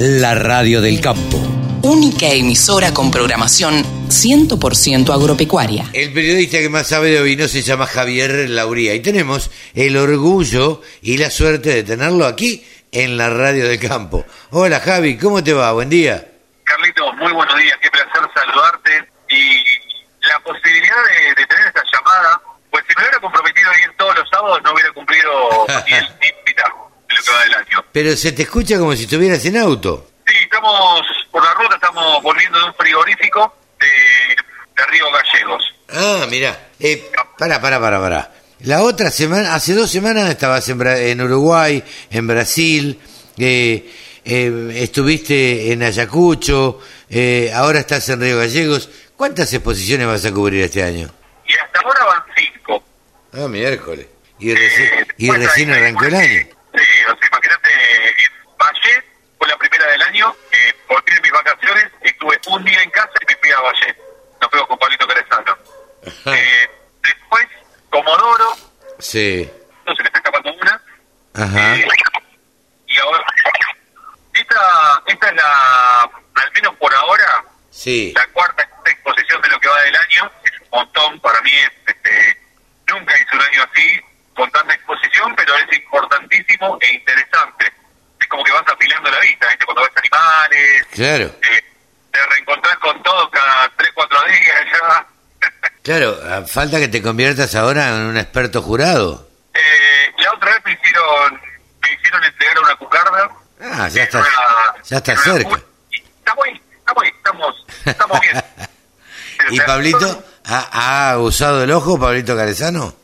La radio del campo. Única emisora con programación 100% agropecuaria. El periodista que más sabe de ovino se llama Javier Lauría y tenemos el orgullo y la suerte de tenerlo aquí en la radio del campo. Hola Javi, ¿cómo te va? Buen día. Carlito, muy buenos días, qué placer saludarte y la posibilidad de, de tener esta llamada, pues si me hubiera comprometido a ir todos los sábados no hubiera cumplido ni el ni mitad de lo que va del año. Pero se te escucha como si estuvieras en auto. Sí, estamos por la ruta, estamos volviendo de un frigorífico de, de Río Gallegos. Ah, mira. Eh, para, para, para, para. La otra semana, hace dos semanas estabas en, Bra- en Uruguay, en Brasil, eh, eh, estuviste en Ayacucho, eh, ahora estás en Río Gallegos. ¿Cuántas exposiciones vas a cubrir este año? Y hasta ahora van cinco. Ah, miércoles. Y, reci- Eh, y después recién arrancó el año. Sí, o sea, imagínate, en Valle fue la primera del año, eh, volví de mis vacaciones, estuve un día en casa y me fui a Valle. Nos fuimos con Pablito Carezano. Eh, después, Comodoro, Sí. no se me está escapando una. Ajá. Eh, y ahora, esta, esta es la, al menos por ahora, Sí. la cuarta exposición de lo que va del año. Es un montón, para mí es, este, nunca hice un año así, con tanta exposición, pero es importantísimo e interesante. Es como que vas vista, ¿viste? Cuando ves animales, Claro. eh, te reencontrás con todo cada 3, 4 días ya. Claro, falta que te conviertas ahora en un experto jurado. Eh, la otra vez me hicieron, me hicieron entregar una cucarda. Ah, ya está, una- ya está una cerca. y Estamos ahí, estamos ahí, estamos, estamos bien. ¿Y Pablito? ¿Ha, ha usado el ojo, Pablito Carezano?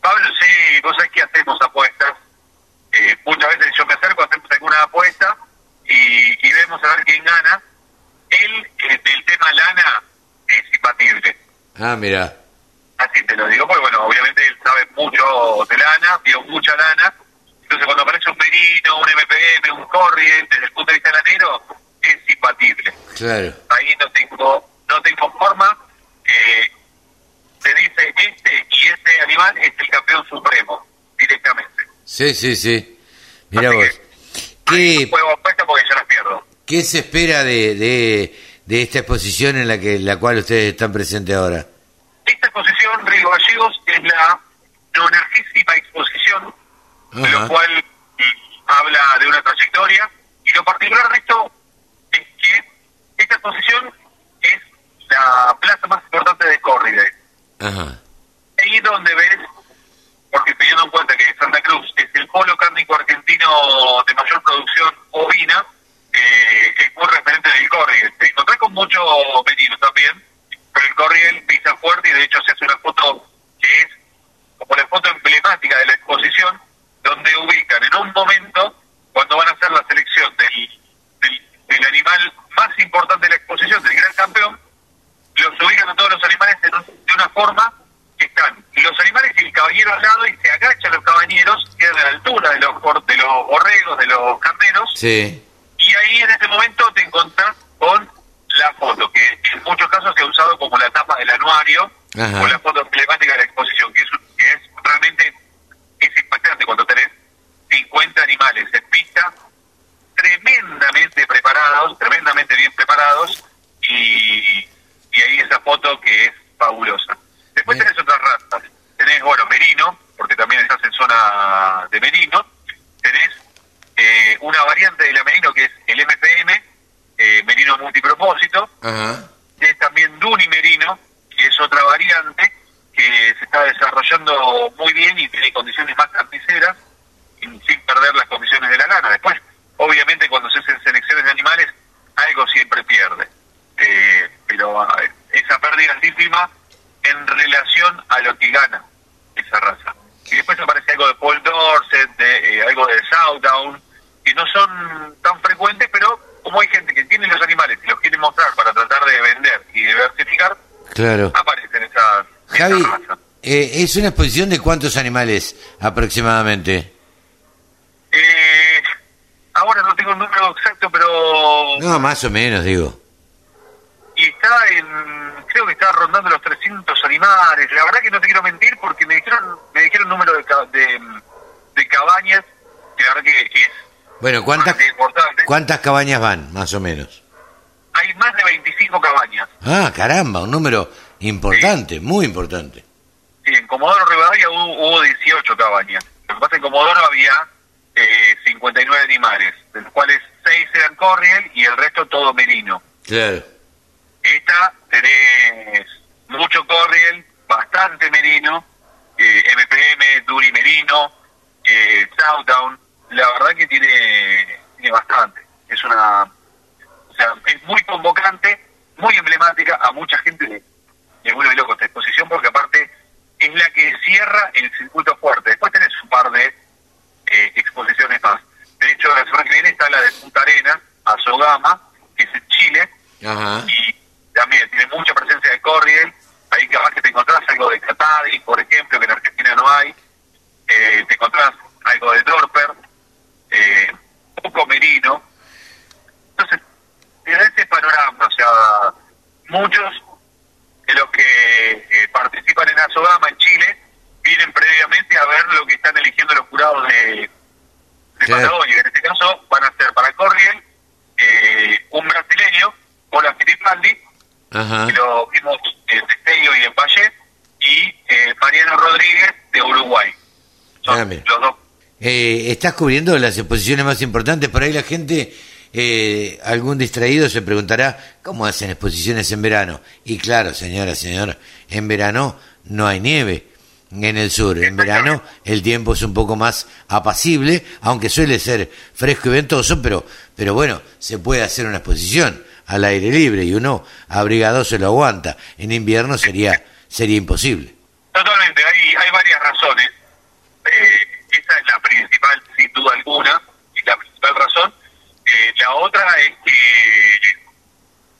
Pablo, sí, vos sabés que hacemos apuestas. Eh, muchas veces yo me acerco, hacemos alguna apuesta vemos a ver quién gana. Él, eh, del tema lana, es imbatible. Ah, mira. Así te lo digo, porque bueno, obviamente él sabe mucho de lana, vio mucha lana. Entonces cuando aparece un merino, un MPM, un corriente, desde el punto de vista lanero, es imbatible. Claro. Ahí no tengo, no tengo forma. Eh, se dice este y este animal es el campeón supremo, directamente. Sí, sí, sí. Mira vos. que, ¿Qué, no porque yo las pierdo. ¿Qué se espera de, de, de esta exposición en la que la cual ustedes están presentes ahora? Esta exposición, Río Gallegos, es la nonagésima exposición, de lo cual mm, habla de una trayectoria. Y lo particular de esto es que esta exposición es la plaza más importante de Córdoba. Ahí donde ves, porque teniendo en cuenta que Santa Cruz es el polo cárnico argentino de mayor producción ovina, eh, es muy referente del corriel. Te encontré con mucho merino también, pero el corriel pisa fuerte y de hecho se hace una foto que es como la foto emblemática de la exposición, donde ubican en un momento, cuando van a hacer la selección del, del, del animal más importante de la exposición, del gran campeón, los ubican a todos los animales en un- de una forma que están los animales y el caballero al lado y se agachan los caballeros, quedan a la altura de los, de los borregos, de los carneros, Sí. y ahí en ese momento te encontrás con la foto, que en muchos casos se ha usado como la tapa del anuario, Ajá. o la foto emblemática de la exposición, que es, un- que es realmente es impactante cuando tenés 50 animales en pista, tremendamente preparados, tremendamente bien preparados, y, y ahí esa foto que es fabulosa. Después Bien. tenés otras razas, tenés, bueno, merino, porque también estás en zona de merino, tenés eh, una variante de la merino que es el MPM, eh, merino multipropósito, Ajá. es también Duni Merino, que es otra variante que se está desarrollando muy bien y tiene condiciones más carniceras, sin perder las condiciones de la lana. Después, obviamente, cuando se hacen selecciones de animales, algo siempre pierde. Eh, pero ah, esa pérdida es ínfima en relación a lo que gana esa raza. Y después aparece algo de Paul Dorset, de, eh, algo de Southdown, que no son tan frecuentes, pero como hay gente que tiene los animales y los quiere mostrar para tratar de vender y diversificar, Claro. aparecen esas, esas Javi, razas. eh, ¿es una exposición de cuántos animales aproximadamente? Eh, ahora no tengo el número exacto, pero... No, más o menos, digo. Y está en... Creo que está rondando los 300 animales. La verdad que no te quiero mentir porque me dijeron me dijeron número de, de, de cabañas, que la verdad que es Bueno, ¿cuántas. ¿cuántas cabañas van, más o menos? Hay más de 25 cabañas. Ah, caramba, un número importante, muy importante. Sí, en Comodoro Rivadavia hubo, hubo 18 cabañas. Lo que pasa en Comodoro había eh, 59 animales, de los cuales 6 eran corriel y el resto todo merino. Claro. Esta tenés mucho corriel, bastante merino, eh, MPM, Duri Merino, eh, Southdown. La verdad que tiene, tiene bastante. Es una. O sea, es muy convocante, muy emblemática. A mucha gente le, le vuelve loco esta exposición porque, aparte, es la que cierra el circuito fuerte. Después tenés un par de eh, exposiciones más. De hecho, la semana que viene está la de Punta Arena, Azogama, que es en Chile Ajá. y también tiene mucha presencia de corriel. Ahí capaz que te encontrás algo de Catadi, por ejemplo, que en Argentina no hay. Eh, te encontrás algo de Dorper, poco merino. Entonces, da ese panorama. O sea, muchos de los que eh, participan en Azogama en Chile vienen previamente a ver lo que están eligiendo los jurados de, de. Patagonia. En este caso van a ser para Corriel eh, un brasileño, Ola Filipaldi, Ajá. que lo vimos en Destello y en Valle, y eh, Mariano Rodríguez de Uruguay. Son Ah, los dos. Eh, estás cubriendo las exposiciones más importantes, por ahí la gente, eh, algún distraído se preguntará, ¿cómo hacen exposiciones en verano? Y claro, señora, señor, en verano no hay nieve en el sur, en verano el tiempo es un poco más apacible, aunque suele ser fresco y ventoso, pero, pero bueno, se puede hacer una exposición al aire libre y uno abrigado se lo aguanta, en invierno sería, sería imposible. Totalmente, hay, esa es la principal, sin duda alguna, y la principal razón. Eh, la otra es que,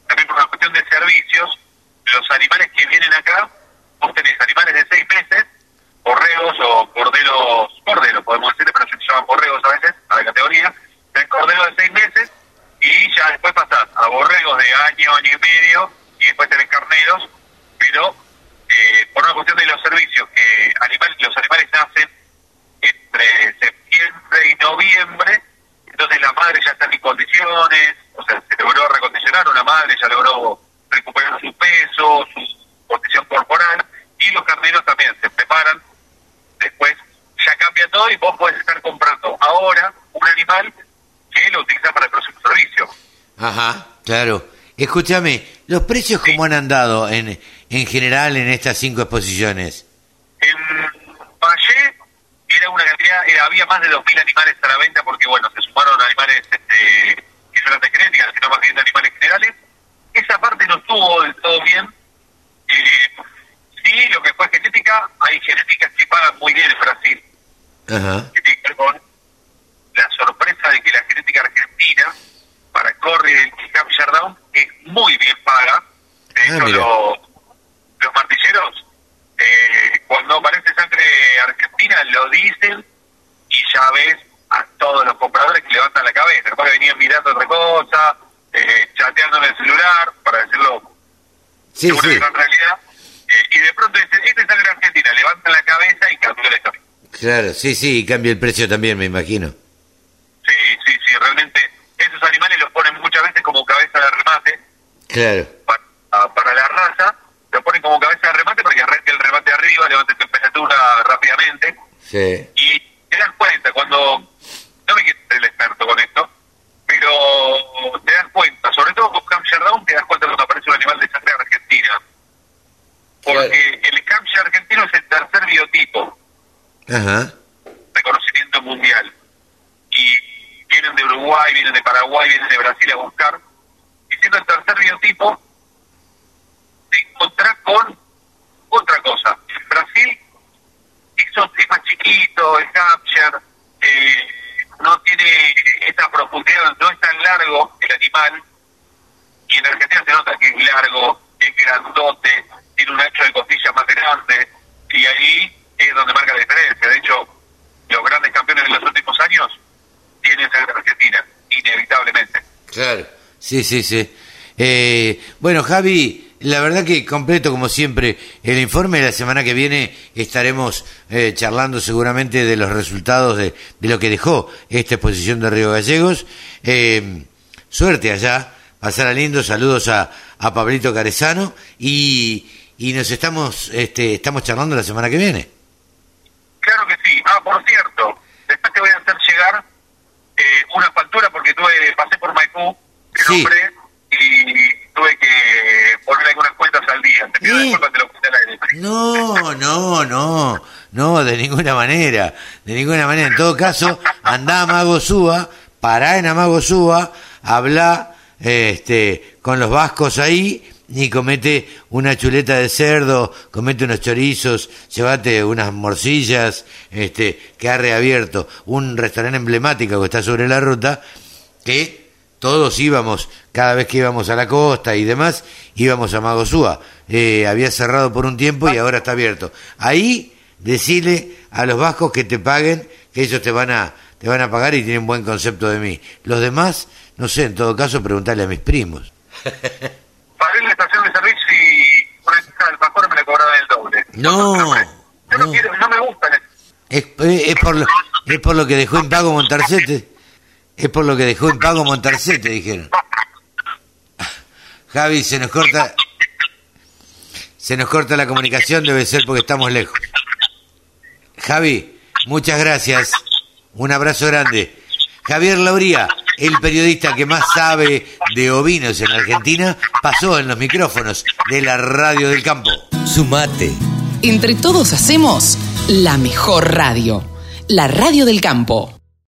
también por una cuestión de servicios, los animales que vienen acá, vos tenés animales de seis meses, borregos o corderos, corderos podemos decirle, pero se llaman borregos a veces, a la categoría, tenés corderos de seis meses, y ya después pasás a borregos de año, año y medio, y después tenés carneros, pero eh, por una cuestión de los servicios, que animal, los animales nacen entre septiembre y noviembre, entonces la madre ya está en condiciones, o sea, se logró recondicionar, una madre ya logró recuperar su peso, su condición corporal, y los carneros también se preparan, después ya cambia todo y vos podés estar comprando ahora un animal que lo utilizas para el próximo servicio. Ajá, claro. Escúchame, ¿los precios cómo han andado en, en general en estas cinco exposiciones? En era- había más de 2.000 animales a la venta porque, bueno, se sumaron animales este, que no eran de genética, sino más bien de animales generales. Esa parte no estuvo del todo bien. Eh, sí, lo que fue genética, hay genéticas que pagan muy bien en Brasil, Ajá. que tiene que ver con la sorpresa de que la genética argentina para Corriel y Hampshire Down es muy bien paga. De Ah, hecho, los, los martilleros, eh, cuando aparece sangre argentina, lo dicen ya ves a todos los compradores que levantan la cabeza. Después venían mirando otra cosa, eh, chateando en el celular, para decirlo Sí, de una sí, gran realidad. Eh, y de pronto dicen, esta es sangre argentina, levantan la cabeza y cambió la historia. claro, sí, sí, y cambia el precio también, me imagino. Sí, sí, sí, realmente esos animales los ponen muchas veces como cabeza de remate Claro, para, para la raza, lo ponen como cabeza de remate para que arranque el remate arriba, levante temperatura rápidamente sí. y te das cuenta cuando, no me quiero ser el experto con esto, pero te das cuenta, sobre todo con Hampshire Down, te das cuenta cuando aparece un animal de sangre argentina. Porque el Hampshire argentino es el tercer biotipo Ajá, reconocimiento mundial. Y vienen de Uruguay, vienen de Paraguay, vienen de Brasil a buscar. Y siendo el tercer biotipo, te encontrás con otra cosa. En Brasil, eso es más chiquito, el Hampshire, no tiene esa profundidad, no es tan largo el animal. Y en Argentina se nota que es largo, es grandote, tiene un ancho de costilla más grande. Y ahí es donde marca la diferencia. De hecho, los grandes campeones de los últimos años tienen sangre argentina, inevitablemente. claro. Sí, sí, sí. Eh, bueno, Javi, la verdad que completo como siempre el informe. La semana que viene estaremos eh, charlando seguramente de los resultados de, de, lo que dejó esta exposición de Río Gallegos. Eh, suerte allá, pasará lindo. Saludos a, a Pablito Carezano y, y nos estamos, este, estamos charlando la semana que viene. Claro que sí. Ah, por cierto, después te voy a hacer llegar eh, una factura porque tuve, pasé por Maipú, el Sí. hombre, y tuve que poner algunas cuentas al día. Te pido disculpas, te lo puse al aire. No, no, no, no, de ninguna manera, de ninguna manera. En todo caso, andá a Mago Súa, pará en Amago Súa, habla este, con los vascos ahí y comete una chuleta de cerdo, comete unos chorizos, llévate unas morcillas, este, que ha reabierto un restaurante emblemático que está sobre la ruta, que todos íbamos, cada vez que íbamos a la costa y demás, íbamos a Magosúa. Eh, había cerrado por un tiempo y ahora está abierto. Ahí, decile a los vascos que te paguen, que ellos te van a, te van a pagar y tienen buen concepto de mí. Los demás, no sé, en todo caso, preguntarle a mis primos. Pagué la estación de servicio y por el pastor me le cobraron el doble. No, no, no. quiero, no me gustan. Es, eh, es por lo, es por lo que dejó en pago Montarcete. Es por lo que dejó en pago Montarcete, dijeron. Javi, se nos corta. Se nos corta la comunicación, debe ser porque estamos lejos. Javi, muchas gracias. Un abrazo grande. Javier Lauría, el periodista que más sabe de ovinos en Argentina, pasó en los micrófonos de la Radio del Campo. Sumate. Entre todos hacemos la mejor radio, la radio del campo.